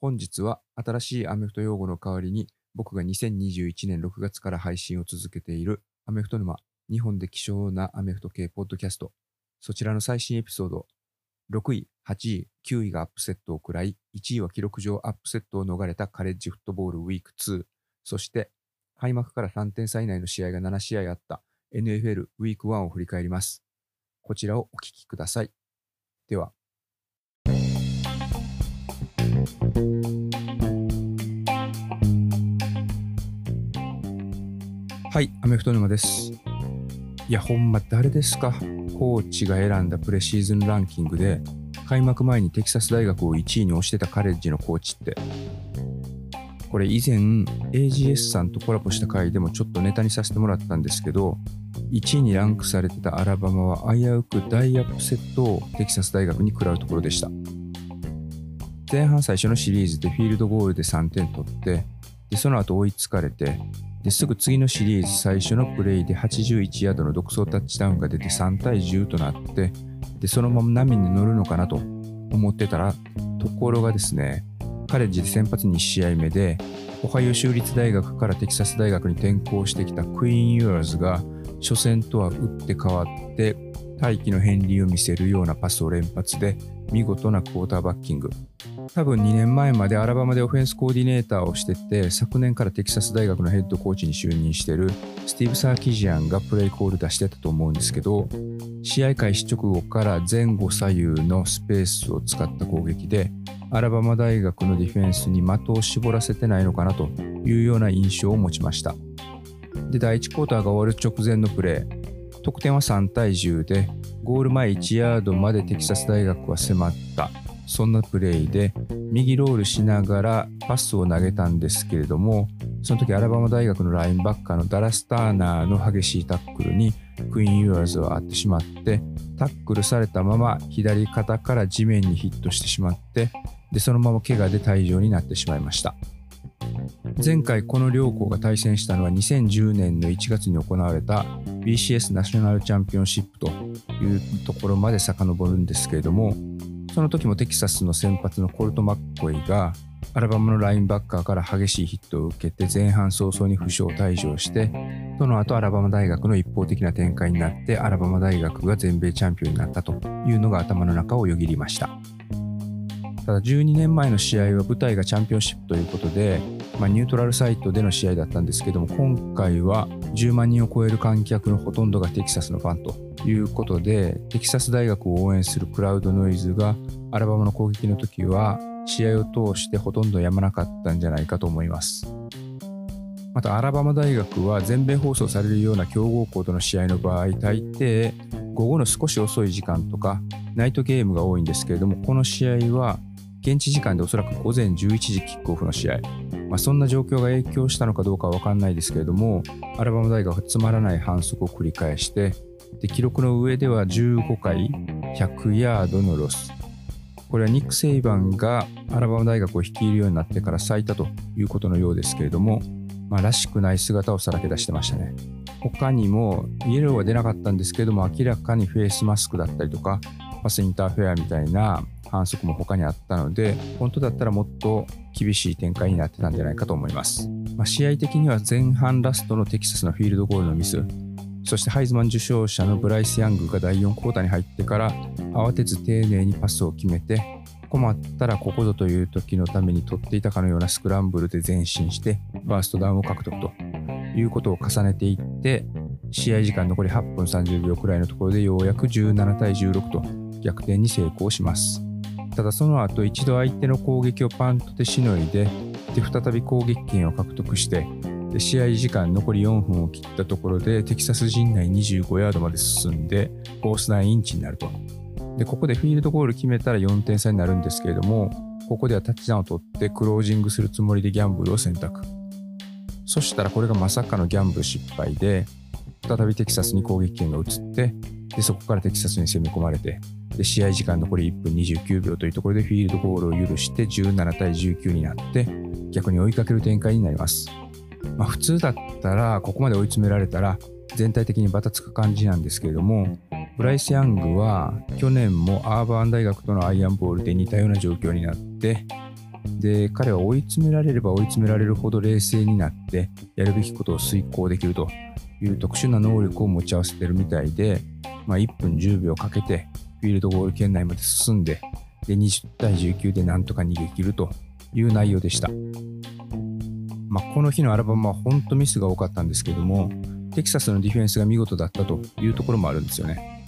本日は新しいアメフト用語の代わりに僕が2021年6月から配信を続けているアメフト沼日本で希少なアメフト系ポッドキャスト。そちらの最新エピソード6位、8位、9位がアップセットを食らい1位は記録上アップセットを逃れたカレッジフットボールウィーク2そして開幕から3点差以内の試合が7試合あった NFL ウィーク1を振り返ります。こちらをお聞きください。でははい、アメフト沼です。いや、ほんま誰ですか？コーチが選んだプレシーズンランキングで、開幕前にテキサス大学を1位に推してたカレッジのコーチって、これ以前 AGS さんとコラボした回でもちょっとネタにさせてもらったんですけど、1位にランクされてたアラバマは危うく大アップセットをテキサス大学に食らうところでした。前半最初のシリーズでフィールドゴールで3点取って、でその後追いつかれて、ですぐ次のシリーズ最初のプレイで81ヤードの独走タッチダウンが出て3対10となってでそのまま波に乗るのかなと思ってたらところがですねカレッジで先発2試合目でオハイオ州立大学からテキサス大学に転校してきたクイーン・ユアーズが初戦とは打って変わって大気の片鱗を見せるようなパスを連発で見事なクォーターバッキング。多分2年前までアラバマでオフェンスコーディネーターをしてて昨年からテキサス大学のヘッドコーチに就任してるスティーブ・サーキジアンがプレイコール出してたと思うんですけど試合開始直後から前後左右のスペースを使った攻撃でアラバマ大学のディフェンスに的を絞らせてないのかなというような印象を持ちました。で第1クォーターが終わる直前のプレー得点は3対10でゴール前1ヤードまでテキサス大学は迫った。そんなプレーで右ロールしながらパスを投げたんですけれどもその時アラバマ大学のラインバッカーのダラス・ターナーの激しいタックルにクイーン・ユアーズは合ってしまってタックルされたまま左肩から地面にヒットしてしまってでそのまま怪我で退場になってしまいました。前回この両校が対戦したのは2010年の1月に行われた BCS ナショナルチャンピオンシップというところまで遡るんですけれどもその時もテキサスの先発のコルト・マッコイがアラバマのラインバッカーから激しいヒットを受けて前半早々に負傷退場してその後アラバマ大学の一方的な展開になってアラバマ大学が全米チャンピオンになったというのが頭の中をよぎりました。ただ12年前の試合は舞台がチャンピオンシップということで、まあ、ニュートラルサイトでの試合だったんですけども今回は10万人を超える観客のほとんどがテキサスのファンということでテキサス大学を応援するクラウドノイズがアラバマの攻撃の時は試合を通してほとんどやまなかったんじゃないかと思います。またアラバマ大学は全米放送されるような強豪校との試合の場合大抵午後の少し遅い時間とかナイトゲームが多いんですけれどもこの試合は現地時間でおそらく午前11時キックオフの試合、まあ、そんな状況が影響したのかどうかは分かんないですけれどもアラバマ大学はつまらない反則を繰り返してで記録の上では15回100ヤードのロス。これはニック・セイバンがアラバマ大学を率いるようになってから最多ということのようですけれども、まあ、らしくない姿をさらけ出してましたね。他にもイエローは出なかったんですけれども明らかにフェイスマスクだったりとかパスインターフェアみたいな反則も他にあったので本当だったらもっと厳しい展開になってたんじゃないかと思います、まあ、試合的には前半ラストのテキサスのフィールドゴールのミスそしてハイズマン受賞者のブライス・ヤングが第4クォーターに入ってから慌てず丁寧にパスを決めて困ったらここぞという時のために取っていたかのようなスクランブルで前進してバーストダウンを獲得ということを重ねていって試合時間残り8分30秒くらいのところでようやく17対16と逆転に成功します。ただその後一度相手の攻撃をパントでしのいでで再び攻撃権を獲得してで試合時間残り4分を切ったところでテキサス陣内25ヤードまで進んでコース内インチになると。でここでフィールドゴール決めたら4点差になるんですけれどもここではタッチダウンを取ってクロージングするつもりでギャンブルを選択。そしたらこれがまさかのギャンブル失敗で再びテキサスに攻撃権が移ってでそこからテキサスに攻め込まれてで試合時間残り1分29秒というところでフィールドゴールを許して17対19になって逆に追いかける展開になります。まあ、普通だったらここまで追い詰められたら全体的にバタつく感じなんですけれどもブライス・ヤングは去年もアーバン大学とのアイアンボールで似たような状況になってで、彼は追い詰められれば追い詰められるほど冷静になって、やるべきことを遂行できるという特殊な能力を持ち合わせてるみたいで、まあ、1分10秒かけて、フィールドゴール圏内まで進んで、で、20対19でなんとか逃げ切るという内容でした。まあ、この日のアラバマは本当ミスが多かったんですけども、テキサスのディフェンスが見事だったというところもあるんですよね。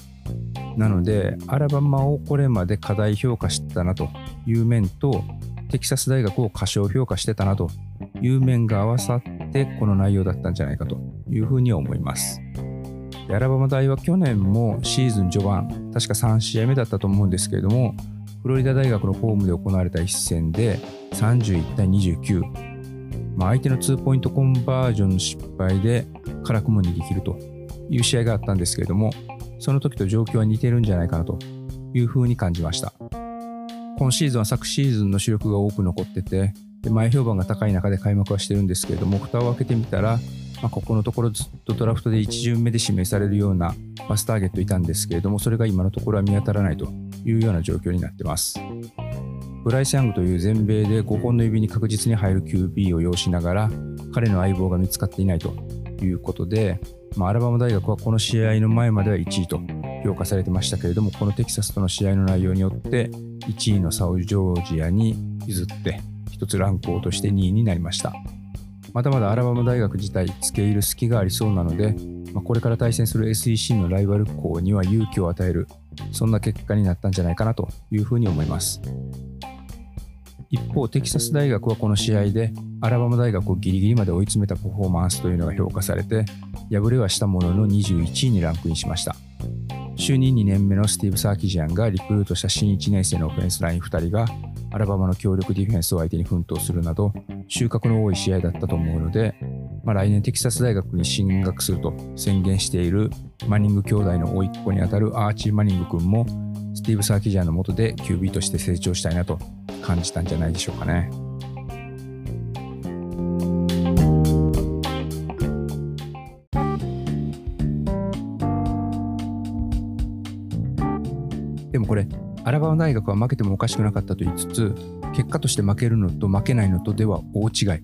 なので、アラバマをこれまで過大評価してたなという面と、テキサス大学を過小評価してたなという面が合わさって、この内容だったんじゃないかというふうに思います。アラバマ大は去年もシーズン序盤、確か3試合目だったと思うんですけれども、フロリダ大学のホームで行われた一戦で31対29、まあ、相手のツーポイントコンバージョンの失敗で辛くも逃げ切るという試合があったんですけれども、その時と状況は似てるんじゃないかなというふうに感じました。今シーズンは昨シーズンの主力が多く残ってて、で前評判が高い中で開幕はしてるんですけれども、蓋を開けてみたら、まあ、ここのところずっとドラフトで1巡目で指名されるようなバスターゲットいたんですけれども、それが今のところは見当たらないというような状況になってます。ブライス・ヤングという全米で5本の指に確実に入る QB を要しながら、彼の相棒が見つかっていないということで、まあ、アラバマ大学はこの試合の前までは1位と評価されてましたけれども、このテキサスとの試合の内容によって、1位のサウジョージアに譲って、1つランクを落として2位になりました。まだまだアラバマ大学自体、付け入る隙がありそうなので、まあ、これから対戦する SEC のライバル校には勇気を与える、そんな結果になったんじゃないかなというふうに思います。一方、テキサス大学はこの試合でアラバマ大学をギリギリまで追い詰めたパフォーマンスというのが評価されて、敗れはしたものの21位にランクインしました。就任2年目のスティーブ・サーキジアンがリクルートした新1年生のオフェンスライン2人がアラバマの強力ディフェンスを相手に奮闘するなど収穫の多い試合だったと思うので、まあ、来年テキサス大学に進学すると宣言しているマニング兄弟の甥っ子にあたるアーチー・マニング君もスティーブ・サーキジアンの下で QB として成長したいなと感じたんじゃないでしょうかね。でもこれ、アラバマ大学は負けてもおかしくなかったと言いつつ、結果として負けるのと負けないのとでは大違い。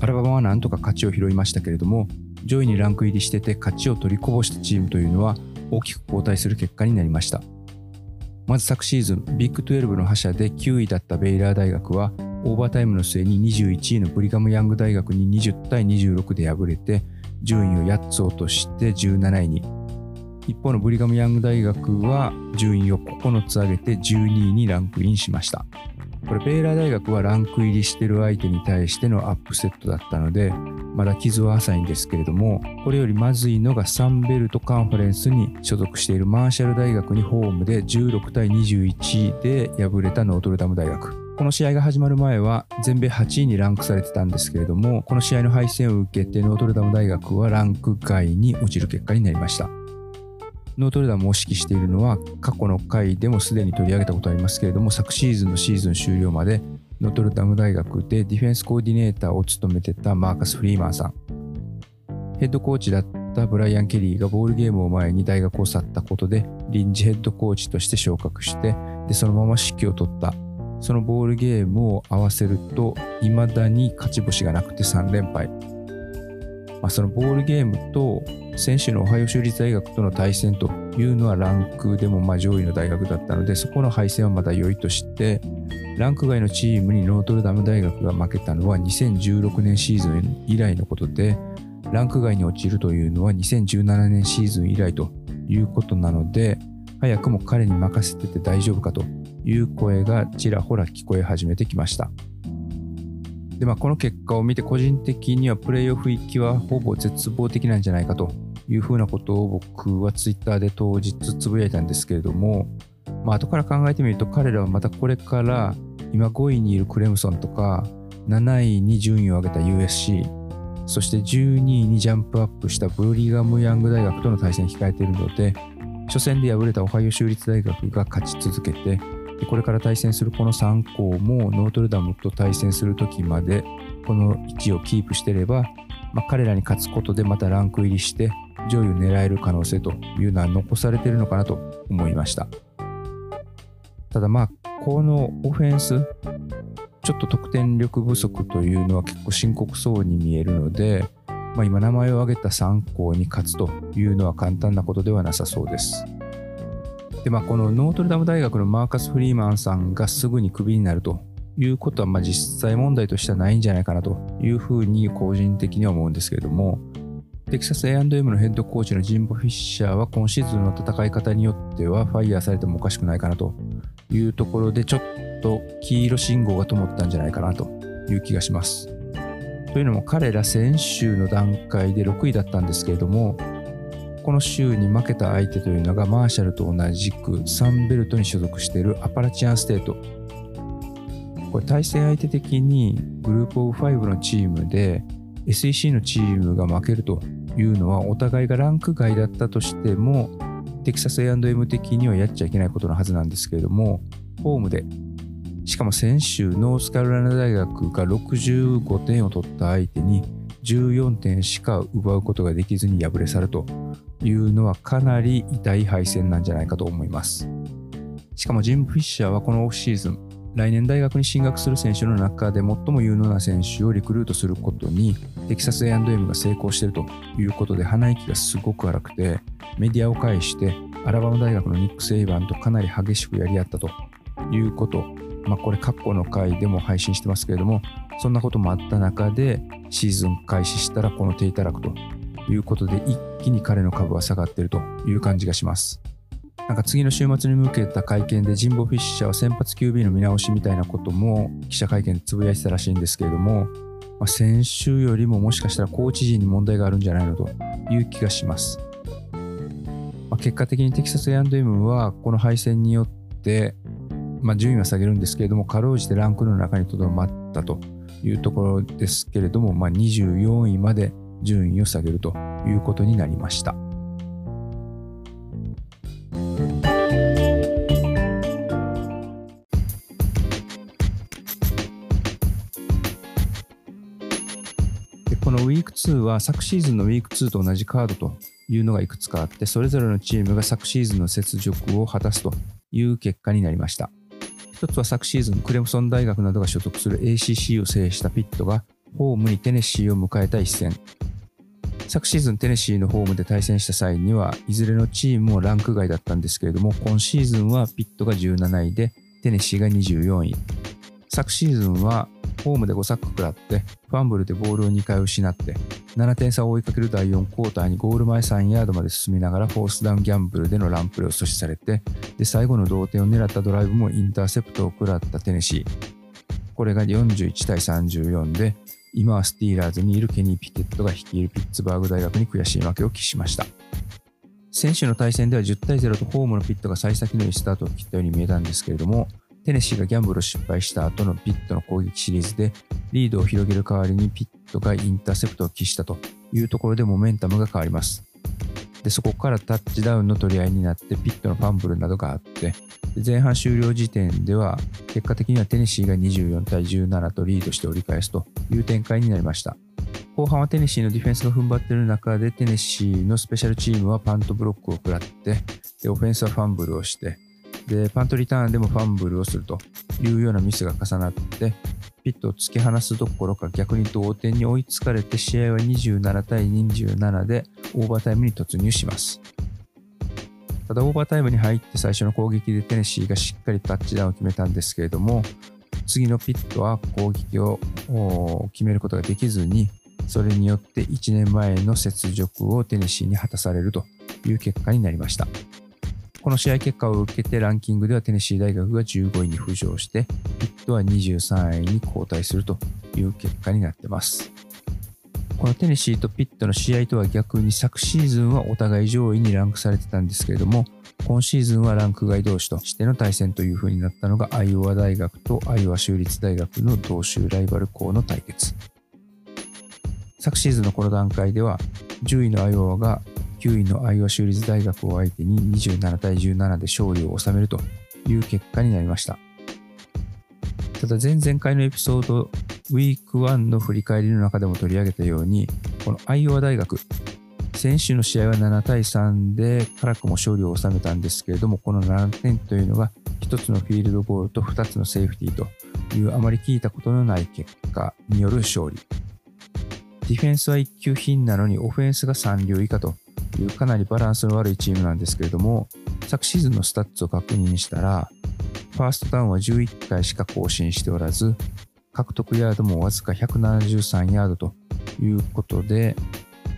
アラバマはなんとか勝ちを拾いましたけれども、上位にランク入りしてて勝ちを取りこぼしたチームというのは大きく後退する結果になりました。まず昨シーズン、ビッグ12の覇者で9位だったベイラー大学は、オーバータイムの末に21位のブリガム・ヤング大学に20対26で敗れて、順位を8つ落として17位に。一方のブリガム・ヤング大学は順位を9つ上げて12位にランクインしました。これ、ベイラー大学はランク入りしてる相手に対してのアップセットだったので、まだ傷は浅いんですけれども、これよりまずいのがサンベルトカンファレンスに所属しているマーシャル大学にホームで16対21で敗れたノートルダム大学。この試合が始まる前は全米8位にランクされてたんですけれども、この試合の敗戦を受けてノートルダム大学はランク外に落ちる結果になりました。ノートルダムを指揮しているのは過去の回でもすでに取り上げたことありますけれども昨シーズンのシーズン終了までノートルダム大学でディフェンスコーディネーターを務めてたマーカス・フリーマンさん。ヘッドコーチだったブライアン・ケリーがボールゲームを前に大学を去ったことで臨時ヘッドコーチとして昇格してでそのまま指揮を取った。そのボールゲームを合わせると未だに勝ち星がなくて3連敗。まあ、そのボールゲームと選手のオハイオ州立大学との対戦というのはランクでもま上位の大学だったのでそこの敗戦はまだ良いとしてランク外のチームにノートルダム大学が負けたのは2016年シーズン以来のことでランク外に落ちるというのは2017年シーズン以来ということなので早くも彼に任せてて大丈夫かという声がちらほら聞こえ始めてきました。でまあ、この結果を見て個人的にはプレーオフ行きはほぼ絶望的なんじゃないかというふうなことを僕はツイッターで当日つぶやいたんですけれども、まあ後から考えてみると彼らはまたこれから今5位にいるクレムソンとか7位に順位を上げた USC そして12位にジャンプアップしたブリガム・ヤング大学との対戦を控えているので初戦で敗れたオハイオ州立大学が勝ち続けてでこれから対戦するこの3校もノートルダムと対戦するときまでこの位置をキープしてれば、まあ、彼らに勝つことでまたランク入りして上位を狙える可能性というのは残されているのかなと思いましたただまあこのオフェンスちょっと得点力不足というのは結構深刻そうに見えるので、まあ、今名前を挙げた3校に勝つというのは簡単なことではなさそうです。で、まあ、このノートルダム大学のマーカス・フリーマンさんがすぐにクビになるということは、まあ、実際問題としてはないんじゃないかなというふうに個人的には思うんですけれども、テキサス A&M のヘッドコーチのジンボ・フィッシャーは今シーズンの戦い方によってはファイヤーされてもおかしくないかなというところでちょっと黄色信号が灯ったんじゃないかなという気がします。というのも彼ら先週の段階で6位だったんですけれどもこの週に負けた相手というのがマーシャルと同じくサンベルトに所属しているアパラチアンステート。これ対戦相手的にグループオブ5のチームで SEC のチームが負けるというのはお互いがランク外だったとしてもテキサス A&M 的にはやっちゃいけないことのはずなんですけれどもホームでしかも先週ノースカロライナ大学が65点を取った相手に14点しか奪うことができずに敗れ去ると。いうのはかなり痛い敗戦なんじゃないかと思います。しかもジム・フィッシャーはこのオフシーズン来年大学に進学する選手の中で最も有能な選手をリクルートすることにテキサス A&M が成功しているということで鼻息がすごく荒くてメディアを介してアラバマ大学のニック・セイバンとかなり激しくやり合ったということ、まあ、これ過去の回でも配信してますけれどもそんなこともあった中でシーズン開始したらこの手いただくということで一気に彼の株は下がっているという感じがします。なんか次の週末に向けた会見でジンボ・フィッシャーは先発 QB の見直しみたいなことも記者会見でつぶやいてたらしいんですけれども、まあ、先週よりももしかしたらコーチ陣に問題があるんじゃないのという気がします。まあ、結果的にテキサス A&M はこの敗戦によって、まあ、順位は下げるんですけれども、かろうじてランクの中にとどまったというところですけれども、まあ、24位まで順位を下げるということになりました。このウィーク2は昨シーズンのウィーク2と同じカードというのがいくつかあって、それぞれのチームが昨シーズンの雪辱を果たすという結果になりました。一つは昨シーズン、クレムソン大学などが所属する ACC を制したピットがホームにテネシーを迎えた一戦。昨シーズンテネシーのホームで対戦した際にはいずれのチームもランク外だったんですけれども今シーズンはピットが17位でテネシーが24位昨シーズンはホームで5サック食らって、ファンブルでボールを2回失って、7点差を追いかける第4クォーターにゴール前3ヤードまで進みながらフォースダウンギャンブルでのランプレを阻止されて、で、最後の同点を狙ったドライブもインターセプトを食らったテネシー。これが41対34で、今はスティーラーズにいるケニー・ピケットが率いるピッツバーグ大学に悔しい負けを喫しました。選手の対戦では10対0とホームのピットが幸先のいいスタートを切ったように見えたんですけれども、テネシーがギャンブルを失敗した後のピットの攻撃シリーズでリードを広げる代わりにピットがインターセプトを喫したというところでモメンタムが変わります。でそこからタッチダウンの取り合いになってピットのファンブルなどがあって前半終了時点では結果的にはテネシーが24対17とリードして折り返すという展開になりました。後半はテネシーのディフェンスが踏ん張っている中でテネシーのスペシャルチームはパントブロックを食らってでオフェンスはファンブルをしてで、パントリターンでもファンブルをするというようなミスが重なって、ピットを突き放すどころか逆に同点に追いつかれて試合は27対27でオーバータイムに突入します。ただオーバータイムに入って最初の攻撃でテネシーがしっかりタッチダウンを決めたんですけれども、次のピットは攻撃を決めることができずに、それによって1年前の雪辱をテネシーに果たされるという結果になりました。この試合結果を受けてランキングではテネシー大学が15位に浮上して、ピットは23位に後退するという結果になってます。このテネシーとピットの試合とは逆に昨シーズンはお互い上位にランクされてたんですけれども、今シーズンはランク外同士としての対戦という風になったのがアイオワ大学とアイオワ州立大学の同州ライバル校の対決。昨シーズンのこの段階では10位のアイオワが9位のアイオワ州立大学を相手に27対17で勝利を収めるという結果になりました。ただ前々回のエピソード、ウィーク1の振り返りの中でも取り上げたように、このアイオワ大学、先週の試合は7対3で辛くも勝利を収めたんですけれども、この7点というのが1つのフィールドゴールと2つのセーフティーというあまり聞いたことのない結果による勝利。ディフェンスは1級品なのにオフェンスが3流以下というかなりバランスの悪いチームなんですけれども、昨シーズンのスタッツを確認したら、ファーストダウンは11回しか更新しておらず、獲得ヤードもわずか173ヤードということで、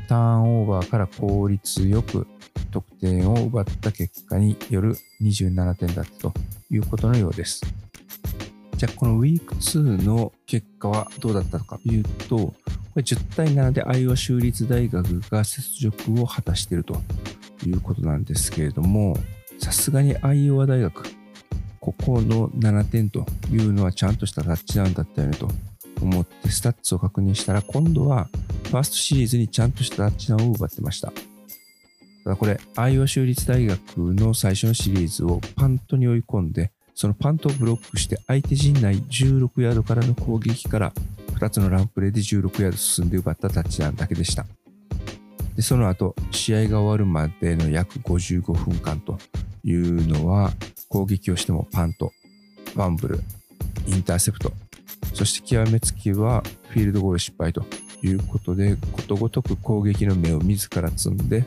ターンオーバーから効率よく得点を奪った結果による27点だったということのようです。じゃあこのウィーク2の結果はどうだったのかというと、これ10対7でアイオワ州立大学が雪辱を果たしているということなんですけれども、さすがにアイオワ大学、ここの7点というのはちゃんとしたタッチダウンだったよねと思ってスタッツを確認したら今度はファーストシリーズにちゃんとしたタッチダウンを奪ってました。ただこれ、アイオワ州立大学の最初のシリーズをパントに追い込んで、そのパントをブロックして相手陣内16ヤードからの攻撃から2つのランプレーで16ヤード進んで奪ったタッチダウンだけでした。で、その後、試合が終わるまでの約55分間というのは、攻撃をしてもパント、ファンブル、インターセプト、そして極めつきはフィールドゴール失敗ということで、ことごとく攻撃の目を自ら積んで、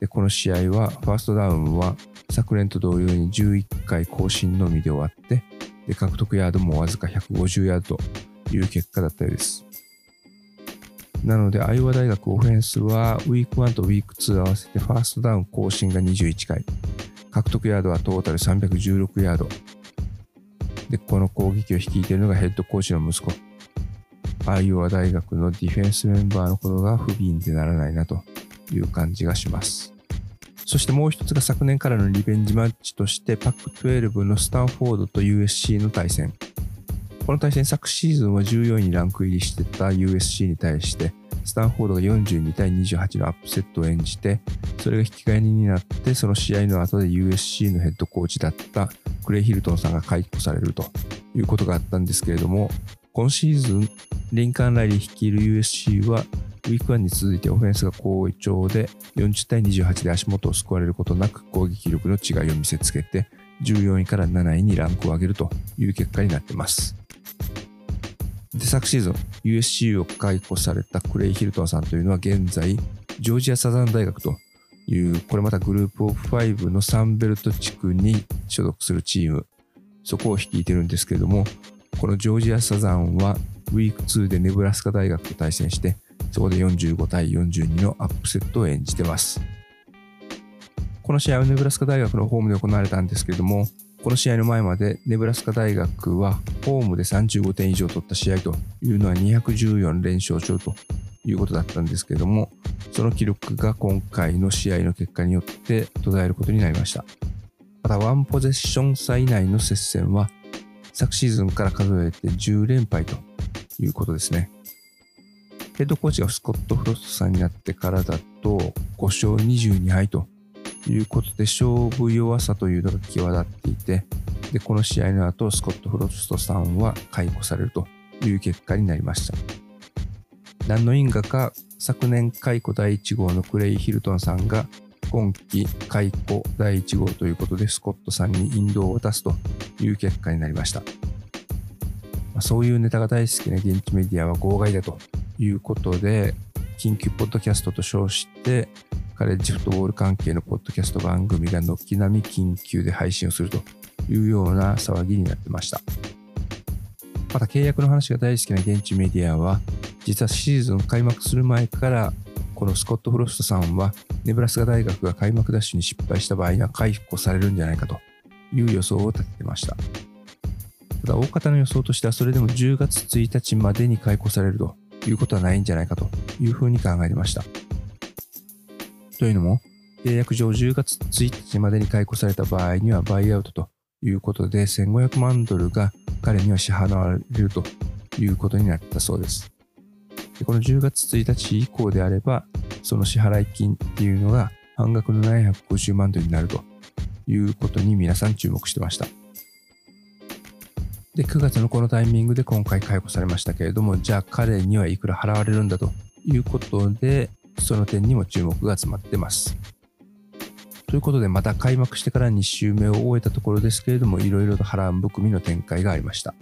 でこの試合はファーストダウンは昨年と同様に11回更新のみで終わって、で獲得ヤードもわずか150ヤードという結果だったようです。なので、アイオワ大学オフェンスはウィーク1とウィーク2合わせてファーストダウン更新が21回、獲得ヤードはトータル316ヤード。で、この攻撃を率いているのがヘッドコーチの息子。アイオワ大学のディフェンスメンバーのことが不憫でならないなという感じがします。そしてもう一つが昨年からのリベンジマッチとしてパック12のスタンフォードと USC の対戦。この対戦昨シーズンは14位にランク入りしてた USC に対してスタンフォードが42対28のアップセットを演じてそれが引き換えになってその試合の後で USC のヘッドコーチだったクレイ・ヒルトンさんが解雇されるということがあったんですけれども今シーズンリンカン・ライリー率いる USC はウィーク1に続いてオフェンスが好調で40対28で足元を救われることなく攻撃力の違いを見せつけて14位から7位にランクを上げるという結果になっています。で、昨シーズン USC を解雇されたクレイ・ヒルトンさんというのは現在ジョージアサザン大学というこれまたグループオフ5のサンベルト地区に所属するチームそこを率いてるんですけれどもこのジョージアサザンはウィーク2でネブラスカ大学と対戦してそこで45対42のアップセットを演じてます。この試合はネブラスカ大学のホームで行われたんですけれども、この試合の前までネブラスカ大学はホームで35点以上取った試合というのは214連勝中ということだったんですけれども、その記録が今回の試合の結果によって途絶えることになりました。また、ワンポゼッション差以内の接戦は昨シーズンから数えて10連敗ということですね。ヘッドコーチがスコット・フロストさんになってからだと5勝22敗ということで勝負弱さというのが際立っていてでこの試合の後スコット・フロストさんは解雇されるという結果になりました。何の因果か昨年解雇第1号のクレイ・ヒルトンさんが今季解雇第1号ということでスコットさんに引導を渡すという結果になりました、まあ、そういうネタが大好きな現地メディアは号外だということで、緊急ポッドキャストと称して、カレッジフットボール関係のポッドキャスト番組が軒並み緊急で配信をするというような騒ぎになってました。また契約の話が大好きな現地メディアは、実はシーズン開幕する前から、このスコット・フロストさんは、ネブラスカ大学が開幕ダッシュに失敗した場合には解雇されるんじゃないかという予想を立ててました。ただ、大方の予想としては、それでも10月1日までに解雇されるということはないんじゃないかというふうに考えてました。というのも、契約上10月1日までに解雇された場合にはバイアウトということで1500万ドルが彼には支払われるということになったそうです。でこの10月1日以降であれば、その支払い金っていうのが半額の750万ドルになるということに皆さん注目してました。で、9月のこのタイミングで今回解雇されましたけれども、じゃあ彼にはいくら払われるんだということで、その点にも注目が集まってます。ということで、また開幕してから2週目を終えたところですけれども、いろいろと波乱含みの展開がありました。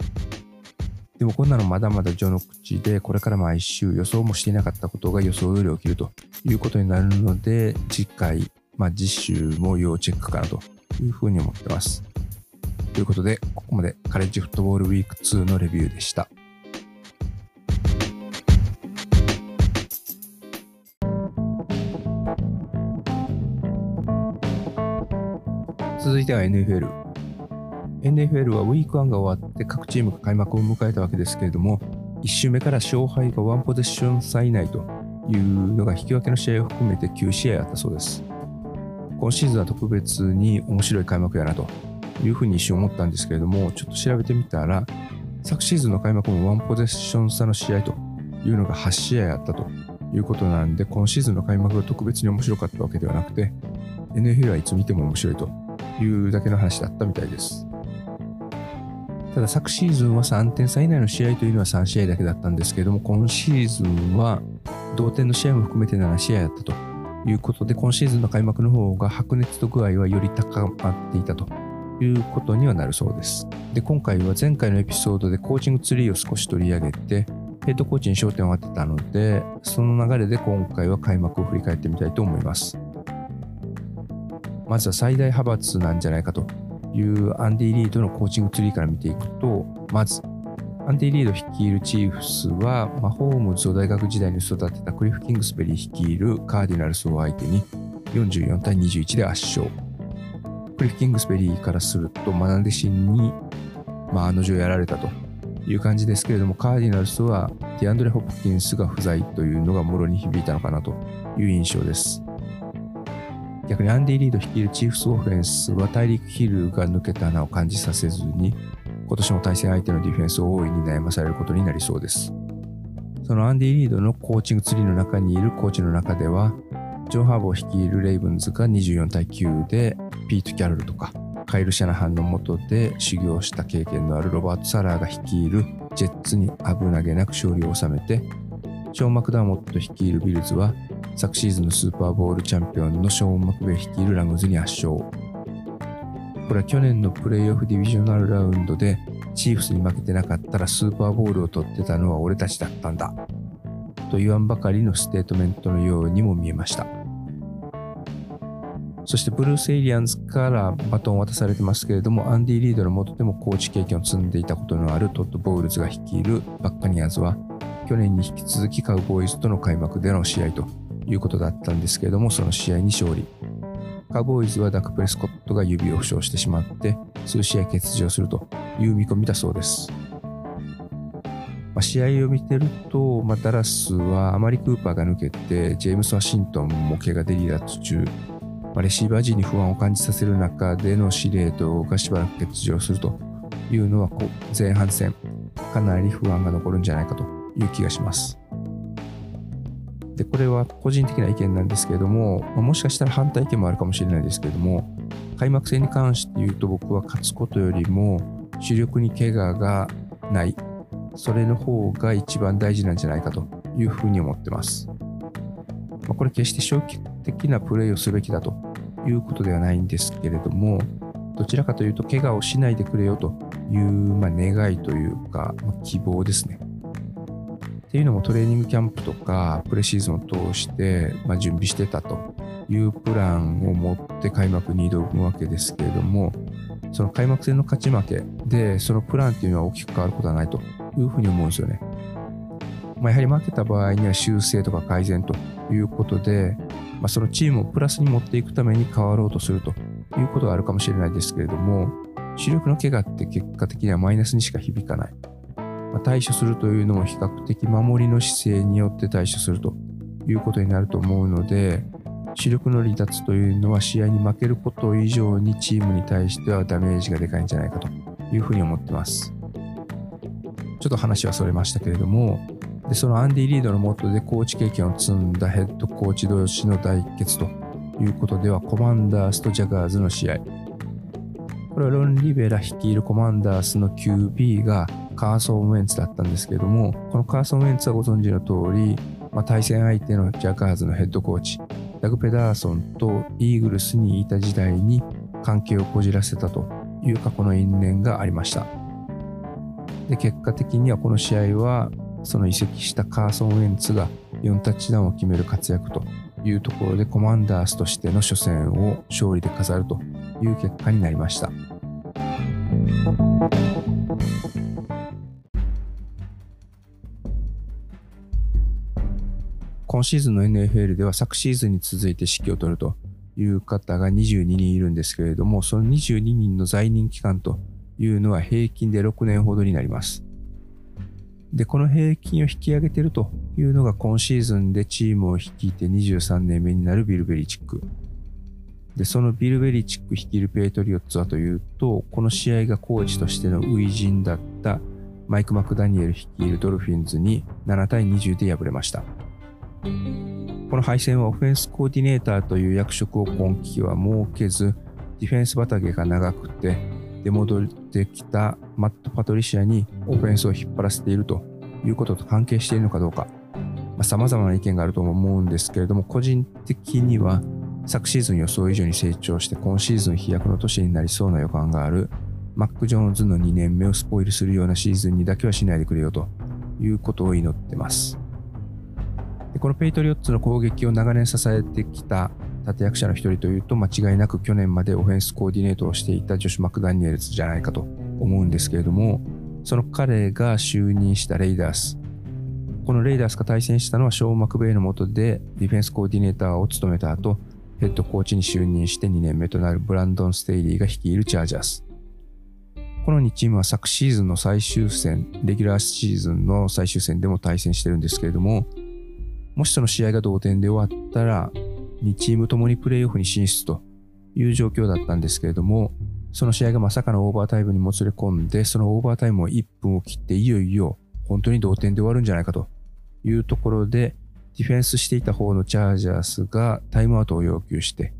でもこんなのまだまだ序の口で、これから毎週予想もしていなかったことが予想より起きるということになるので、次回、まあ、次週も要チェックかなというふうに思ってます。ということで、ここまでカレッジフットボールウィーク2のレビューでした。続いては NFL。NFL はウィーク1が終わって各チームが開幕を迎えたわけですけれども、1周目から勝敗がワンポゼッション差以内というのが引き分けの試合を含めて9試合あったそうです。今シーズンは特別に面白い開幕やなというふうに一瞬思ったんですけれども、ちょっと調べてみたら、昨シーズンの開幕もワンポゼッション差の試合というのが8試合あったということなんで、今シーズンの開幕が特別に面白かったわけではなくて、NFL はいつ見ても面白いというだけの話だったみたいです。ただ昨シーズンは3点差以内の試合というのは3試合だけだったんですけれども、今シーズンは同点の試合も含めて7試合だったということで、今シーズンの開幕の方が白熱と具合はより高まっていたということにはなるそうです。で、今回は前回のエピソードでコーチングツリーを少し取り上げて、ヘッドコーチに焦点を当てたので、その流れで今回は開幕を振り返ってみたいと思います。まずは最大派閥なんじゃないかというアンディ・リードのコーチングツリーから見ていくと、まず、アンディ・リード率いるチーフスは、マホームズを大学時代に育てたクリフ・キングスベリー率いるカーディナルスを相手に44対21で圧勝。クリフ・キングスベリーからすると、マナデシンに、まあ、あの女やられたという感じですけれども、カーディナルスはディアンドレ・ホプキンスが不在というのがもろに響いたのかなという印象です。逆にアンディ・リード率いるチーフスオフェンスはタイリーク・ヒルが抜けた穴を感じさせずに、今年も対戦相手のディフェンスを大いに悩まされることになりそうです。そのアンディ・リードのコーチングツリーの中にいるコーチの中では、ジョン・ハーボー率いるレイブンズが24対9で、ピート・キャロルとか、カイル・シャナハンの下で修行した経験のあるロバート・サラーが率いるジェッツに危なげなく勝利を収めて、ショーン・マクダーモット率いるビルズは昨シーズンのスーパーボールチャンピオンのショーン・マクベイ率いるラムズに圧勝。これは去年のプレイオフディビジョナルラウンドでチーフスに負けてなかったらスーパーボールを取ってたのは俺たちだったんだ。と言わんばかりのステートメントのようにも見えました。そしてブルース・エリアンズからバトンを渡されてますけれども、アンディ・リードの下でもコーチ経験を積んでいたことのあるトッド・ボールズが率いるバッカニアーズは、去年に引き続きカウボーイズとの開幕での試合ということだったんですけれども、その試合に勝利。カーボーイズはダック・プレスコットが指を負傷してしまって、数試合欠場するという見込みだそうです。まあ、試合を見てると、まあ、ダラスはあまりクーパーが抜けて、ジェームス・ワシントンも怪我で離脱中、まあ、レシーバー陣に不安を感じさせる中での司令塔がしばらく欠場するというのは、前半戦、かなり不安が残るんじゃないかという気がします。で、これは個人的な意見なんですけれども、まあ、もしかしたら反対意見もあるかもしれないですけれども、開幕戦に関して言うと僕は勝つことよりも主力に怪我がない、それの方が一番大事なんじゃないかというふうに思ってます。まあ、これ決して消極的なプレーをすべきだということではないんですけれども、どちらかというと怪我をしないでくれよという、まあ、願いというか、まあ、希望ですね。っていうのもトレーニングキャンプとかプレシーズンを通して、まあ、準備してたというプランを持って開幕に挑むわけですけれどもその開幕戦の勝ち負けでそのプランっていうのは大きく変わることはないというふうに思うんですよね。まあ、やはり負けた場合には修正とか改善ということで、まあ、そのチームをプラスに持っていくために変わろうとするということがあるかもしれないですけれども主力の怪我って結果的にはマイナスにしか響かない。ま対処するというのも比較的守りの姿勢によって対処するということになると思うので主力の離脱というのは試合に負けること以上にチームに対してはダメージがでかいんじゃないかというふうに思ってます。ちょっと話はそれましたけれども、でそのアンディ・リードのもとでコーチ経験を積んだヘッドコーチ同士の対決ということでは、コマンダースとジャガーズの試合。これはロン・リベラ率いるコマンダースの QB がカーソン・ウェンツだったんですけども、このカーソン・ウェンツはご存知の通り、まあ、対戦相手のジャガーズのヘッドコーチ、ダグ・ペダーソンとイーグルスにいた時代に関係をこじらせたという過去の因縁がありました。で結果的にはこの試合はその移籍したカーソン・ウェンツが4タッチダウンを決める活躍というところでコマンダースとしての初戦を勝利で飾るという結果になりました。今シーズンの NFL では昨シーズンに続いて指揮を取るという方が22人いるんですけれども、その22人の在任期間というのは平均で6年ほどになります。で、この平均を引き上げてるというのが今シーズンでチームを率いて23年目になるビル・ベリチック。で、そのビル・ベリチック率いるペイトリオッツはというと、この試合がコーチとしての初陣だったマイク・マクダニエル率いるドルフィンズに7対20で敗れました。この敗戦はオフェンスコーディネーターという役職を今季は設けず、ディフェンス畑が長くて、出戻ってきたマット・パトリシアにオフェンスを引っ張らせているということと関係しているのかどうか、さまあ、様々な意見があると思うんですけれども、個人的には昨シーズン予想以上に成長して今シーズン飛躍の年になりそうな予感があるマック・ジョーンズの2年目をスポイルするようなシーズンにだけはしないでくれよということを祈ってます。でこのペイトリオッツの攻撃を長年支えてきた立役者の一人というと間違いなく去年までオフェンスコーディネーターをしていたジョシュ・マクダニエルズじゃないかと思うんですけれどもその彼が就任したレイダース。このレイダースが対戦したのはショーン・マクベイの下でディフェンスコーディネーターを務めた後ヘッドコーチに就任して2年目となるブランドン・ステイリーが率いるチャージャース。この2チームは昨シーズンの最終戦レギュラーシーズンの最終戦でも対戦してるんですけれどももしその試合が同点で終わったら、2チームともにプレーオフに進出という状況だったんですけれども、その試合がまさかのオーバータイムにもつれ込んで、そのオーバータイムを1分を切って、いよいよ本当に同点で終わるんじゃないかというところで、ディフェンスしていた方のチャージャースがタイムアウトを要求して、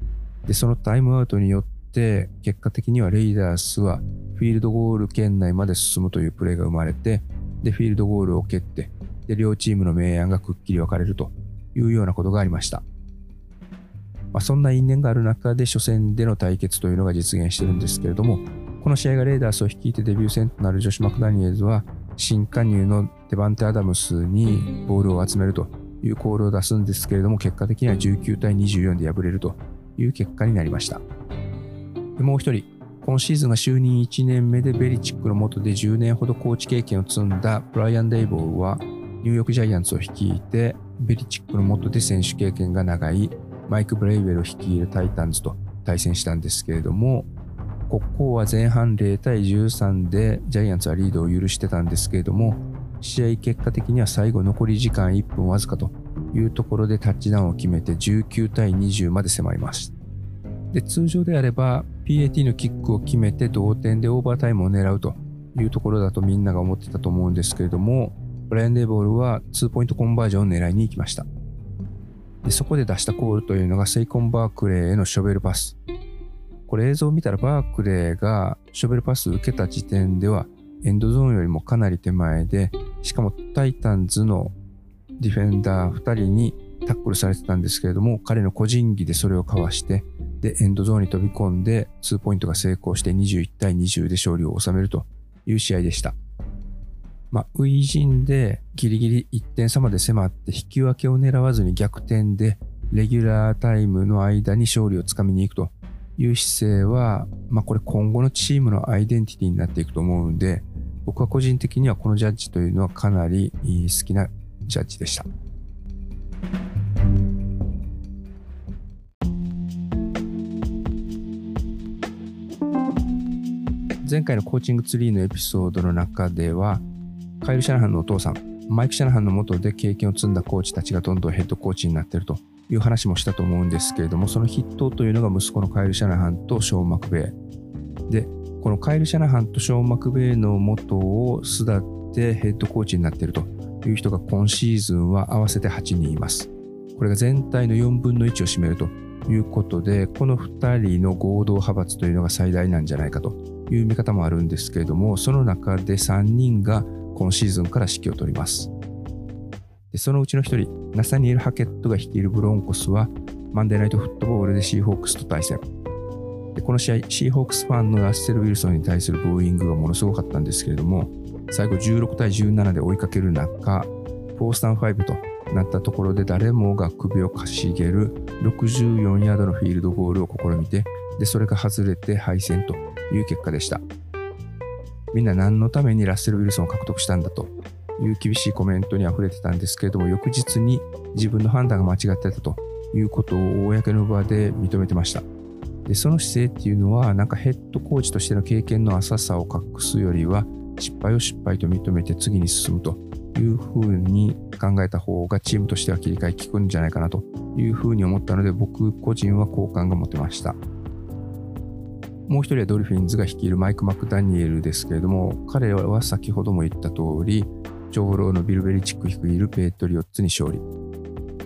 で、そのタイムアウトによって、結果的にはレイダースはフィールドゴール圏内まで進むというプレーが生まれて、で、フィールドゴールを蹴って、で、両チームの明暗がくっきり分かれるというようなことがありました。まあ、そんな因縁がある中で初戦での対決というのが実現してるんですけれども、この試合がレーダースを率いてデビュー戦となるジョシュ・マクダニエルズは、新加入のデバンテ・アダムスにボールを集めるというコールを出すんですけれども、結果的には19対24で敗れるという結果になりました。でもう一人、今シーズンが就任1年目でベリチックの下で10年ほどコーチ経験を積んだブライアン・デイボーは、ニューヨークジャイアンツを率いて、ベリチックの下で選手経験が長いマイク・ブレイウェルを率いるタイタンズと対戦したんですけれども、ここは前半0対13でジャイアンツはリードを許してたんですけれども、試合結果的には最後残り時間1分わずかというところでタッチダウンを決めて19対20まで迫ります。で、通常であれば PAT のキックを決めて同点でオーバータイムを狙うというところだとみんなが思ってたと思うんですけれども、ブライアン・デーボールは2ポイントコンバージョンを狙いに行きました。でそこで出したコールというのがセイコン・バークレーへのショベルパス。これ映像を見たらバークレーがショベルパスを受けた時点ではエンドゾーンよりもかなり手前で、しかもタイタンズのディフェンダー2人にタックルされてたんですけれども、彼の個人技でそれをかわして、で、エンドゾーンに飛び込んで2ポイントが成功して21対20で勝利を収めるという試合でした。まあ、初陣でギリギリ1点差まで迫って引き分けを狙わずに逆転でレギュラータイムの間に勝利をつかみに行くという姿勢は、まあ、これ今後のチームのアイデンティティになっていくと思うんで、僕は個人的にはこのジャッジというのはかなり好きなジャッジでした。前回のコーチングツリーのエピソードの中では、カイル・シャナハンのお父さん、マイク・シャナハンの元で経験を積んだコーチたちがどんどんヘッドコーチになっているという話もしたと思うんですけれども、その筆頭というのが息子のカイル・シャナハンとショーン・マクベイ。で、このカイル・シャナハンとショーン・マクベイの元を巣立ってヘッドコーチになっているという人が今シーズンは合わせて8人います。これが全体の4分の1を占めるということで、この2人の合同派閥というのが最大なんじゃないかという見方もあるんですけれども、その中で3人が今シーズンから指揮を取ります。でそのうちの一人、ナサニエル・ハケットが率いるブロンコスは、マンデーナイトフットボールでシーホークスと対戦。でこの試合、シーホークスファンのラッセル・ウィルソンに対するブーイングがものすごかったんですけれども、最後16対17で追いかける中、フォースタン5となったところで誰もが首をかしげる64ヤードのフィールドゴールを試みて、で、それが外れて敗戦という結果でした。みんな何のためにラッセル・ウィルソンを獲得したんだという厳しいコメントに溢れてたんですけれども、翌日に自分の判断が間違ってたということを公の場で認めてました。で、その姿勢っていうのは、なんかヘッドコーチとしての経験の浅さを隠すよりは、失敗を失敗と認めて次に進むというふうに考えた方がチームとしては切り替え効くんじゃないかなというふうに思ったので、僕個人は好感が持てました。もう一人はドルフィンズが率いるマイク・マクダニエルですけれども、彼は先ほども言った通り、長老のビル・ベリチック率いるペイトリオッツに勝利。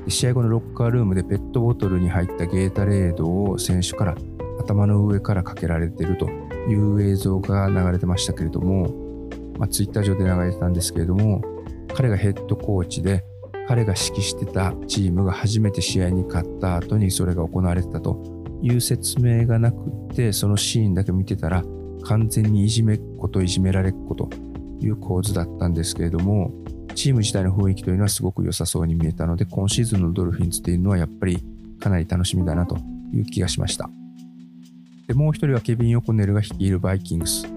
試合後のロッカールームでペットボトルに入ったゲータレードを選手から頭の上からかけられているという映像が流れてましたけれども、まあ、ツイッター上で流れてたんですけれども、彼がヘッドコーチで、彼が指揮してたチームが初めて試合に勝った後にそれが行われてたという説明がなくて、そのシーンだけ見てたら、完全にいじめっ子といじめられっ子という構図だったんですけれども、チーム自体の雰囲気というのはすごく良さそうに見えたので、今シーズンのドルフィンズというのはやっぱりかなり楽しみだなという気がしました。で、もう一人はケビン・オコネルが率いるバイキングス。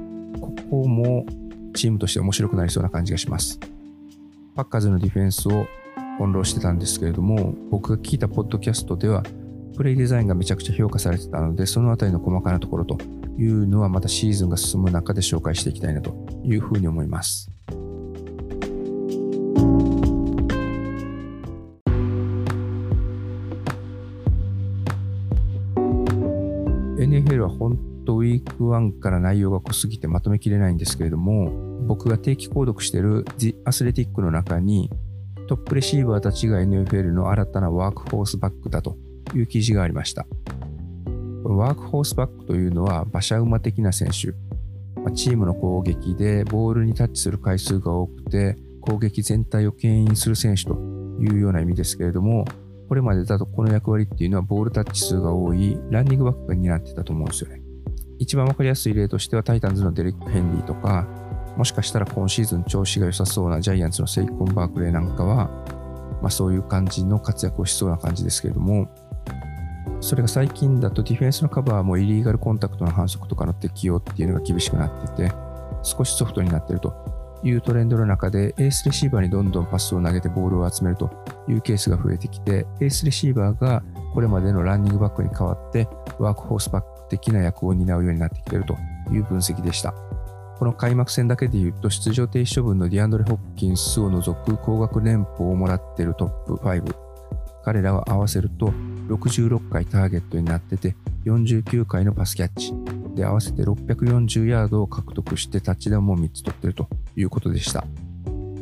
ここもチームとして面白くなりそうな感じがします。パッカーズのディフェンスを翻弄してたんですけれども、僕が聞いたポッドキャストでは、プレイデザインがめちゃくちゃ評価されてたので、そのあたりの細かなところというのはまたシーズンが進む中で紹介していきたいなというふうに思います。NFL は本当ウィーク1から内容が濃すぎてまとめきれないんですけれども、僕が定期購読している The Athletic の中にトップレシーバーたちが NFL の新たなワークフォースバックだという記事がありました。このワークフォースバックというのは馬車馬的な選手、チームの攻撃でボールにタッチする回数が多くて攻撃全体を牽引する選手というような意味ですけれども、これまでだとこの役割っていうのはボールタッチ数が多いランニングバックが担ってたと思うんですよね。一番わかりやすい例としてはタイタンズのデレック・ヘンリーとか、もしかしたら今シーズン調子が良さそうなジャイアンツのセイクオン・バークレーなんかは、まあ、そういう感じの活躍をしそうな感じですけれども、それが最近だとディフェンスのカバーもイリーガルコンタクトの反則とかの適用っていうのが厳しくなってて、少しソフトになっているというトレンドの中で、エースレシーバーにどんどんパスを投げてボールを集めるというケースが増えてきて、エースレシーバーがこれまでのランニングバックに代わって、ワークホースバック的な役を担うようになってきているという分析でした。この開幕戦だけで言うと、出場停止処分のディアンドレ・ホッキンスを除く高額年俸をもらっているトップ5。彼らを合わせると66回ターゲットになってて、49回のパスキャッチ。で、合わせて640ヤードを獲得してタッチダウンも3つ取ってるということでした。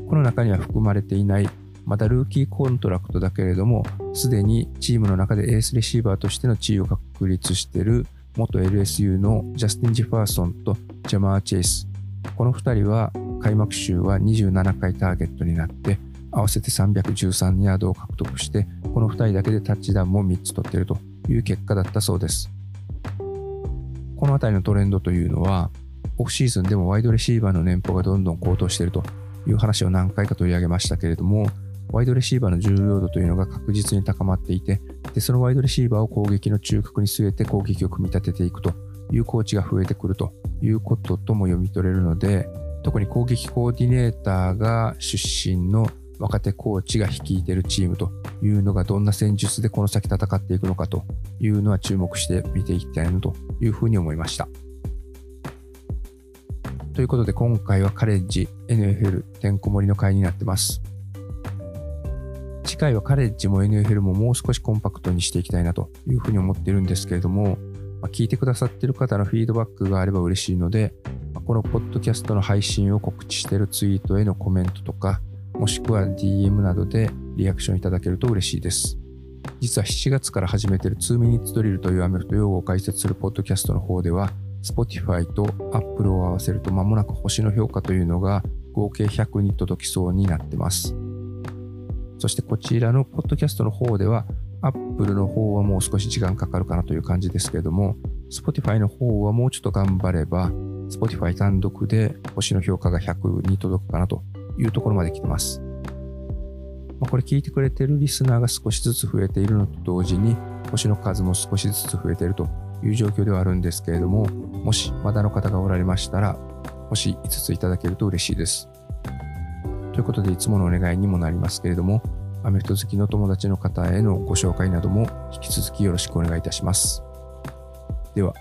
この中には含まれていないまたルーキーコントラクトだけれども、すでにチームの中でエースレシーバーとしての地位を確立している元 LSU のジャスティン・ジェファーソンとジャマー・チェイス。この2人は開幕週は27回ターゲットになって、合わせて313ヤードを獲得して、この2人だけでタッチダウンも3つ取っているという結果だったそうです。この辺りのトレンドというのは、オフシーズンでもワイドレシーバーの年俸がどんどん高騰しているという話を何回か取り上げましたけれども、ワイドレシーバーの重要度というのが確実に高まっていて、でそのワイドレシーバーを攻撃の中核に据えて攻撃を組み立てていくというコーチが増えてくるということとも読み取れるので、特に攻撃コーディネーターが出身の若手コーチが率いているチームというのがどんな戦術でこの先戦っていくのかというのは注目して見ていきたいなというふうに思いました。ということで今回はカレッジ NFL てんこ盛りの回になってます。次回はカレッジも NFL ももう少しコンパクトにしていきたいなというふうに思っているんですけれども、まあ、聞いてくださっている方のフィードバックがあれば嬉しいので、このポッドキャストの配信を告知しているツイートへのコメントとか、もしくは DM などでリアクションいただけると嬉しいです。実は7月から始めている2 minutes drill というアメフト用語を解説するポッドキャストの方では、Spotify と Apple を合わせると間もなく星の評価というのが合計100に届きそうになってます。そしてこちらのポッドキャストの方では、Apple の方はもう少し時間かかるかなという感じですけれども、Spotify の方はもうちょっと頑張れば、Spotify 単独で星の評価が100に届くかなというところまで来てます。まあ、これ聞いてくれてるリスナーが少しずつ増えているのと同時に、星の数も少しずつ増えているという状況ではあるんですけれども、もしまだの方がおられましたら、星5ついただけると嬉しいです。ということで、いつものお願いにもなりますけれども、アメフト好きの友達の方へのご紹介なども引き続きよろしくお願いいたします。では。